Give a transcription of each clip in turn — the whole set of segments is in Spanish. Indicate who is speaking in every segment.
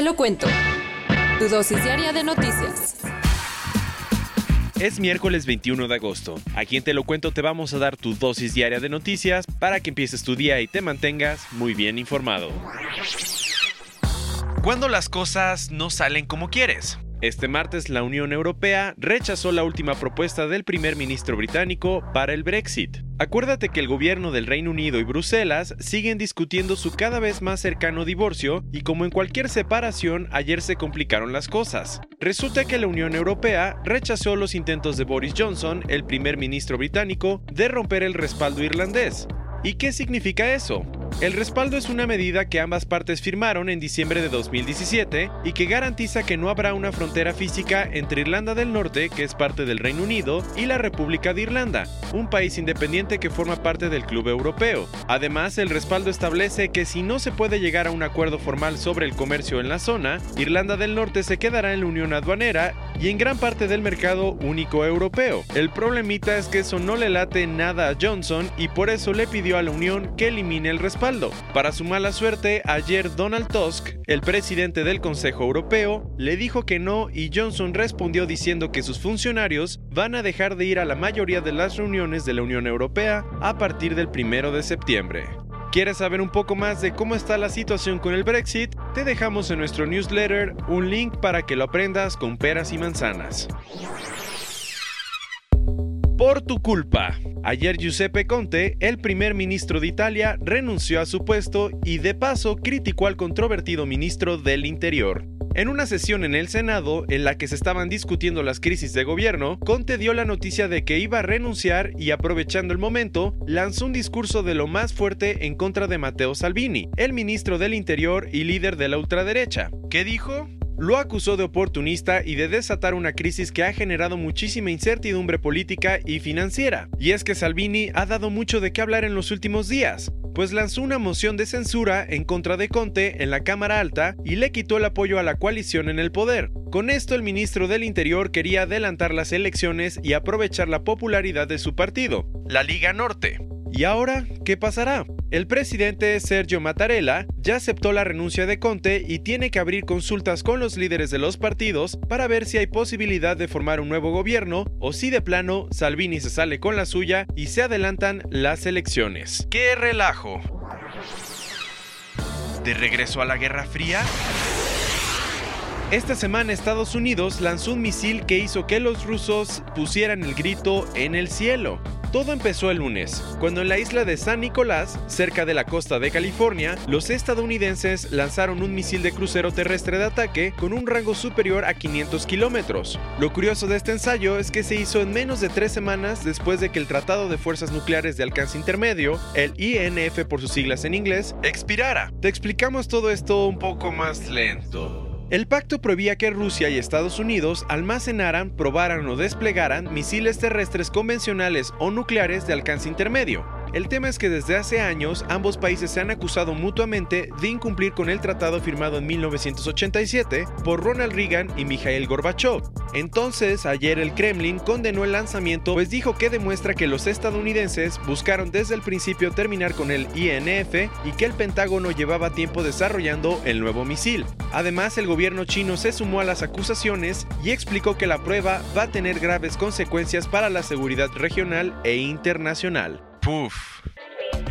Speaker 1: Te lo cuento. Tu dosis diaria de noticias.
Speaker 2: Es miércoles 21 de agosto. Aquí en Te lo cuento te vamos a dar tu dosis diaria de noticias para que empieces tu día y te mantengas muy bien informado. Cuando las cosas no salen como quieres. Este martes la Unión Europea rechazó la última propuesta del primer ministro británico para el Brexit. Acuérdate que el gobierno del Reino Unido y Bruselas siguen discutiendo su cada vez más cercano divorcio y como en cualquier separación ayer se complicaron las cosas. Resulta que la Unión Europea rechazó los intentos de Boris Johnson, el primer ministro británico, de romper el respaldo irlandés. ¿Y qué significa eso? El respaldo es una medida que ambas partes firmaron en diciembre de 2017 y que garantiza que no habrá una frontera física entre Irlanda del Norte, que es parte del Reino Unido, y la República de Irlanda, un país independiente que forma parte del Club Europeo. Además, el respaldo establece que si no se puede llegar a un acuerdo formal sobre el comercio en la zona, Irlanda del Norte se quedará en la Unión Aduanera y en gran parte del mercado único europeo. El problemita es que eso no le late nada a Johnson y por eso le pidió a la Unión que elimine el respaldo. Para su mala suerte, ayer Donald Tusk, el presidente del Consejo Europeo, le dijo que no y Johnson respondió diciendo que sus funcionarios van a dejar de ir a la mayoría de las reuniones de la Unión Europea a partir del 1 de septiembre. ¿Quieres saber un poco más de cómo está la situación con el Brexit? Te dejamos en nuestro newsletter un link para que lo aprendas con peras y manzanas. Por tu culpa. Ayer Giuseppe Conte, el primer ministro de Italia, renunció a su puesto y de paso criticó al controvertido ministro del Interior. En una sesión en el Senado, en la que se estaban discutiendo las crisis de gobierno, Conte dio la noticia de que iba a renunciar y aprovechando el momento, lanzó un discurso de lo más fuerte en contra de Matteo Salvini, el ministro del Interior y líder de la ultraderecha. ¿Qué dijo? lo acusó de oportunista y de desatar una crisis que ha generado muchísima incertidumbre política y financiera. Y es que Salvini ha dado mucho de qué hablar en los últimos días, pues lanzó una moción de censura en contra de Conte en la Cámara Alta y le quitó el apoyo a la coalición en el poder. Con esto el ministro del Interior quería adelantar las elecciones y aprovechar la popularidad de su partido, la Liga Norte. ¿Y ahora qué pasará? El presidente Sergio Mattarella ya aceptó la renuncia de Conte y tiene que abrir consultas con los líderes de los partidos para ver si hay posibilidad de formar un nuevo gobierno o si de plano Salvini se sale con la suya y se adelantan las elecciones. ¡Qué relajo! ¿De regreso a la Guerra Fría? Esta semana Estados Unidos lanzó un misil que hizo que los rusos pusieran el grito en el cielo. Todo empezó el lunes, cuando en la isla de San Nicolás, cerca de la costa de California, los estadounidenses lanzaron un misil de crucero terrestre de ataque con un rango superior a 500 kilómetros. Lo curioso de este ensayo es que se hizo en menos de tres semanas después de que el Tratado de Fuerzas Nucleares de Alcance Intermedio, el INF por sus siglas en inglés, expirara. Te explicamos todo esto un poco más lento. El pacto prohibía que Rusia y Estados Unidos almacenaran, probaran o desplegaran misiles terrestres convencionales o nucleares de alcance intermedio. El tema es que desde hace años ambos países se han acusado mutuamente de incumplir con el tratado firmado en 1987 por Ronald Reagan y Mikhail Gorbachev. Entonces, ayer el Kremlin condenó el lanzamiento pues dijo que demuestra que los estadounidenses buscaron desde el principio terminar con el INF y que el Pentágono llevaba tiempo desarrollando el nuevo misil. Además, el gobierno chino se sumó a las acusaciones y explicó que la prueba va a tener graves consecuencias para la seguridad regional e internacional. Puf.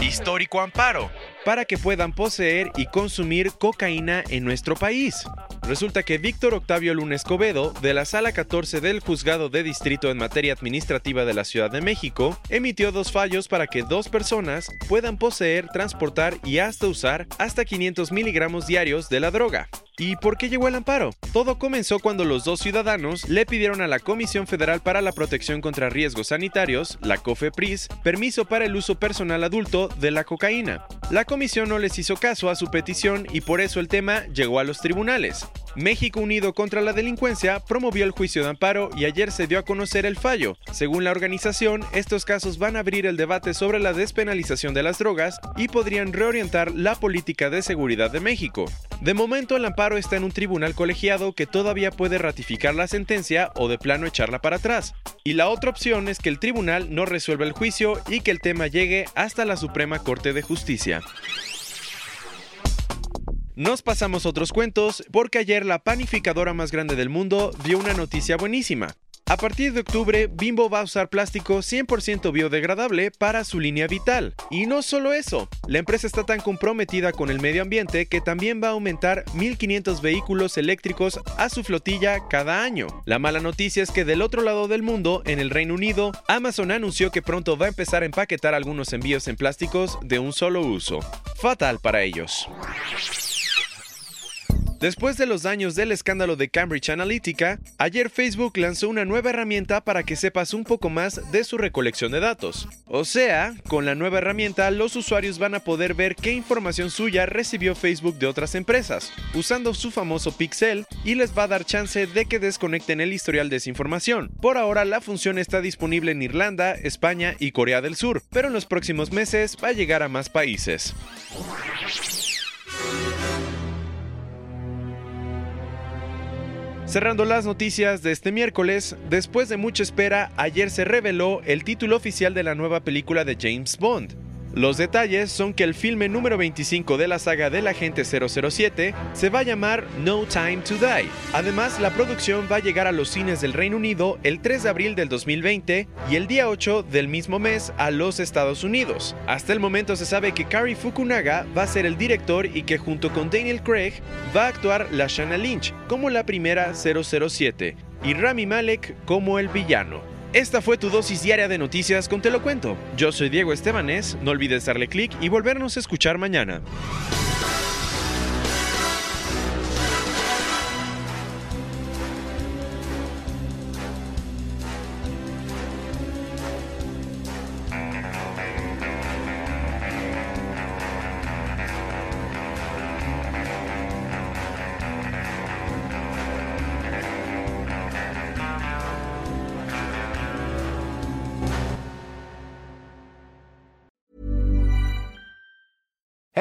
Speaker 2: Histórico amparo para que puedan poseer y consumir cocaína en nuestro país. Resulta que Víctor Octavio Luna Escobedo, de la Sala 14 del Juzgado de Distrito en Materia Administrativa de la Ciudad de México, emitió dos fallos para que dos personas puedan poseer, transportar y hasta usar hasta 500 miligramos diarios de la droga. ¿Y por qué llegó el amparo? Todo comenzó cuando los dos ciudadanos le pidieron a la Comisión Federal para la Protección contra Riesgos Sanitarios, la COFEPRIS, permiso para el uso personal adulto de la cocaína. La comisión no les hizo caso a su petición y por eso el tema llegó a los tribunales. México Unido contra la Delincuencia promovió el juicio de amparo y ayer se dio a conocer el fallo. Según la organización, estos casos van a abrir el debate sobre la despenalización de las drogas y podrían reorientar la política de seguridad de México. De momento el amparo está en un tribunal colegiado que todavía puede ratificar la sentencia o de plano echarla para atrás. Y la otra opción es que el tribunal no resuelva el juicio y que el tema llegue hasta la Suprema Corte de Justicia. Nos pasamos otros cuentos porque ayer la panificadora más grande del mundo dio una noticia buenísima. A partir de octubre, Bimbo va a usar plástico 100% biodegradable para su línea vital. Y no solo eso, la empresa está tan comprometida con el medio ambiente que también va a aumentar 1.500 vehículos eléctricos a su flotilla cada año. La mala noticia es que del otro lado del mundo, en el Reino Unido, Amazon anunció que pronto va a empezar a empaquetar algunos envíos en plásticos de un solo uso. Fatal para ellos. Después de los daños del escándalo de Cambridge Analytica, ayer Facebook lanzó una nueva herramienta para que sepas un poco más de su recolección de datos. O sea, con la nueva herramienta los usuarios van a poder ver qué información suya recibió Facebook de otras empresas, usando su famoso pixel y les va a dar chance de que desconecten el historial de esa información. Por ahora la función está disponible en Irlanda, España y Corea del Sur, pero en los próximos meses va a llegar a más países. Cerrando las noticias de este miércoles, después de mucha espera, ayer se reveló el título oficial de la nueva película de James Bond. Los detalles son que el filme número 25 de la saga del agente 007 se va a llamar No Time to Die. Además, la producción va a llegar a los cines del Reino Unido el 3 de abril del 2020 y el día 8 del mismo mes a los Estados Unidos. Hasta el momento se sabe que Kari Fukunaga va a ser el director y que junto con Daniel Craig va a actuar la Lynch como la primera 007 y Rami Malek como el villano. Esta fue tu dosis diaria de noticias con Te lo cuento. Yo soy Diego Estebanés, no olvides darle clic y volvernos a escuchar mañana.